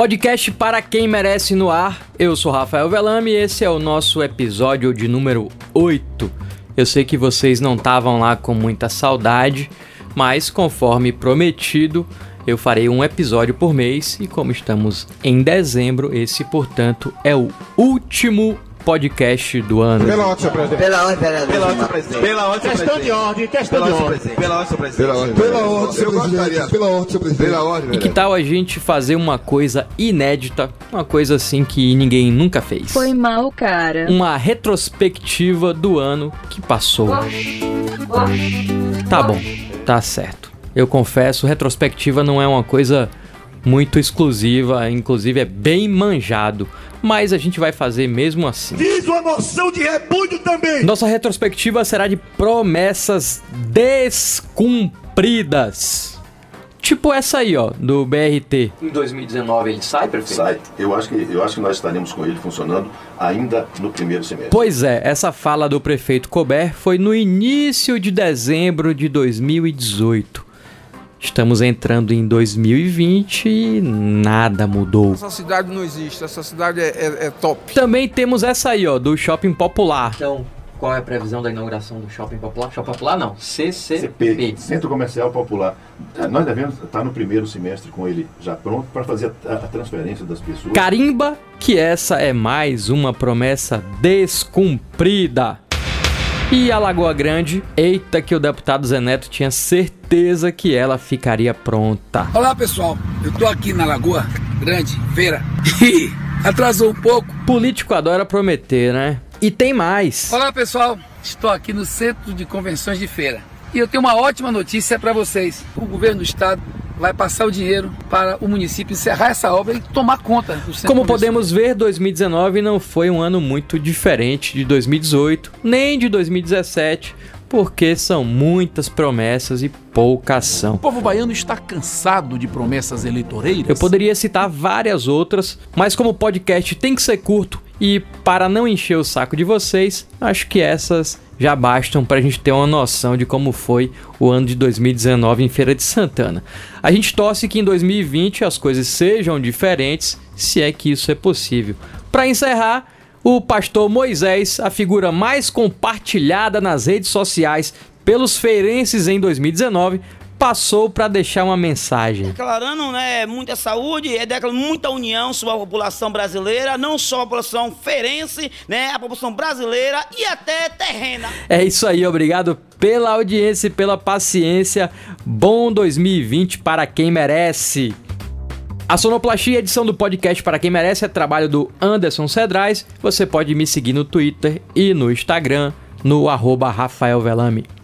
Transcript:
Podcast para quem merece no ar. Eu sou Rafael Velame e esse é o nosso episódio de número 8. Eu sei que vocês não estavam lá com muita saudade, mas conforme prometido, eu farei um episódio por mês e como estamos em dezembro, esse, portanto, é o último podcast do ano. Pela ordem, senhor presidente. Pela ordem, vereador. Pela senhor presidente. Pela Questão presidente. de ordem, questão Pela de ordem, presidente. Pela ordem, senhor presidente. Pela ordem. Pela ordem, senhor Eu gostaria. presidente. Pela ordem, senhor presidente. Pela ordem, E que tal a gente fazer uma coisa inédita, uma coisa assim que ninguém nunca fez? Foi mal, cara. Uma retrospectiva do ano que passou. Tá bom, tá certo. Eu confesso, retrospectiva não é uma coisa muito exclusiva, inclusive é bem manjado, mas a gente vai fazer mesmo assim. Diz uma moção de repúdio também. Nossa retrospectiva será de promessas descumpridas. Tipo essa aí, ó, do BRT. Em 2019 ele sai, prefeito? Sai. Eu acho, que, eu acho que nós estaremos com ele funcionando ainda no primeiro semestre. Pois é, essa fala do prefeito Colbert foi no início de dezembro de 2018. Estamos entrando em 2020 e nada mudou. Essa cidade não existe, essa cidade é, é- é top. Também temos essa aí, ó, do Shopping Popular. Então, qual é a previsão da inauguração do Shopping Popular? Shopping Popular não, CP, Centro Comercial Popular. Eh, Nós devemos estar no primeiro semestre com ele já pronto para fazer a, a transferência das pessoas. Carimba que essa é mais uma promessa descumprida. E a Lagoa Grande, eita que o deputado Zé Neto tinha certeza que ela ficaria pronta. Olá pessoal, eu tô aqui na Lagoa Grande, feira, e atrasou um pouco. Político adora prometer, né? E tem mais. Olá pessoal, estou aqui no Centro de Convenções de Feira e eu tenho uma ótima notícia para vocês. O governo do estado vai passar o dinheiro para o município encerrar essa obra e tomar conta do Centro Como podemos ver, 2019 não foi um ano muito diferente de 2018, nem de 2017, porque são muitas promessas e pouca ação. O povo baiano está cansado de promessas eleitoreiras. Eu poderia citar várias outras, mas como o podcast tem que ser curto e para não encher o saco de vocês, acho que essas já bastam para a gente ter uma noção de como foi o ano de 2019 em Feira de Santana. A gente torce que em 2020 as coisas sejam diferentes, se é que isso é possível. Para encerrar, o pastor Moisés, a figura mais compartilhada nas redes sociais pelos feirenses em 2019, passou para deixar uma mensagem. declarando né, muita saúde, é declarando muita união sobre a população brasileira, não só a população ferense, né, a população brasileira e até terrena. É isso aí, obrigado pela audiência e pela paciência. Bom 2020 para quem merece. A sonoplastia edição do podcast para quem merece é trabalho do Anderson Cedrais. Você pode me seguir no Twitter e no Instagram no arroba Rafael Velame.